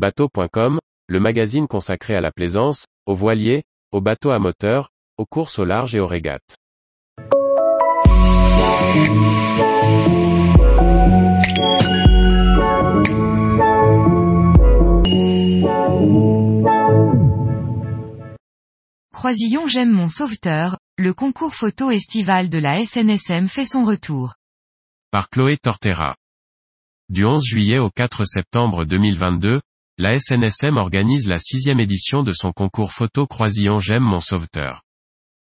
Bateau.com, le magazine consacré à la plaisance, aux voiliers, aux bateaux à moteur, aux courses au large et aux régates. Croisillon J'aime mon sauveteur, le concours photo estival de la SNSM fait son retour. Par Chloé Tortera. Du 11 juillet au 4 septembre 2022, la SNSM organise la sixième édition de son concours photo Croisillon J'aime mon sauveteur.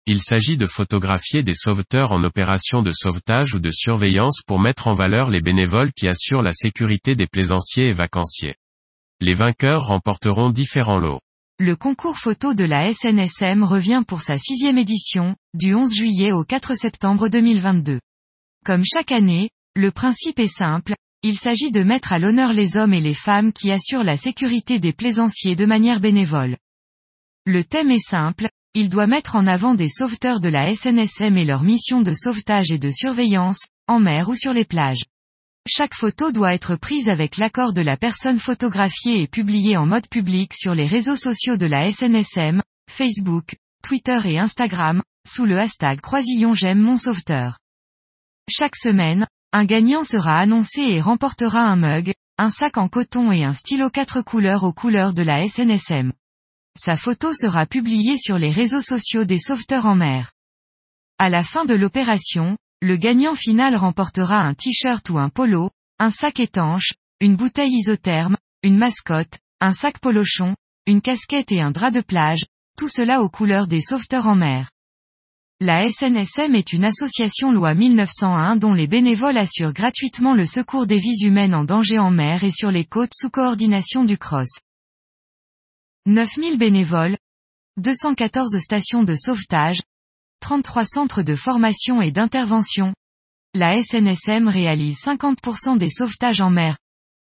Il s'agit de photographier des sauveteurs en opération de sauvetage ou de surveillance pour mettre en valeur les bénévoles qui assurent la sécurité des plaisanciers et vacanciers. Les vainqueurs remporteront différents lots. Le concours photo de la SNSM revient pour sa sixième édition, du 11 juillet au 4 septembre 2022. Comme chaque année, le principe est simple, il s'agit de mettre à l'honneur les hommes et les femmes qui assurent la sécurité des plaisanciers de manière bénévole. Le thème est simple, il doit mettre en avant des sauveteurs de la SNSM et leur mission de sauvetage et de surveillance, en mer ou sur les plages. Chaque photo doit être prise avec l'accord de la personne photographiée et publiée en mode public sur les réseaux sociaux de la SNSM, Facebook, Twitter et Instagram, sous le hashtag Croisillon sauveteur. Chaque semaine, un gagnant sera annoncé et remportera un mug, un sac en coton et un stylo quatre couleurs aux couleurs de la SNSM. Sa photo sera publiée sur les réseaux sociaux des sauveteurs en mer. À la fin de l'opération, le gagnant final remportera un t-shirt ou un polo, un sac étanche, une bouteille isotherme, une mascotte, un sac polochon, une casquette et un drap de plage, tout cela aux couleurs des sauveteurs en mer. La SNSM est une association loi 1901 dont les bénévoles assurent gratuitement le secours des vies humaines en danger en mer et sur les côtes sous coordination du CROSS. 9000 bénévoles, 214 stations de sauvetage, 33 centres de formation et d'intervention. La SNSM réalise 50% des sauvetages en mer.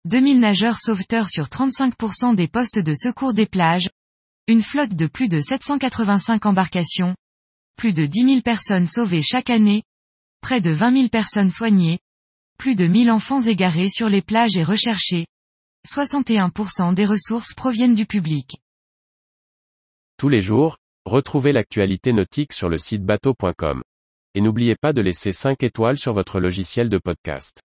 2000 nageurs sauveteurs sur 35% des postes de secours des plages. Une flotte de plus de 785 embarcations. Plus de 10 000 personnes sauvées chaque année. Près de 20 000 personnes soignées. Plus de 1000 enfants égarés sur les plages et recherchés. 61% des ressources proviennent du public. Tous les jours, retrouvez l'actualité nautique sur le site bateau.com. Et n'oubliez pas de laisser 5 étoiles sur votre logiciel de podcast.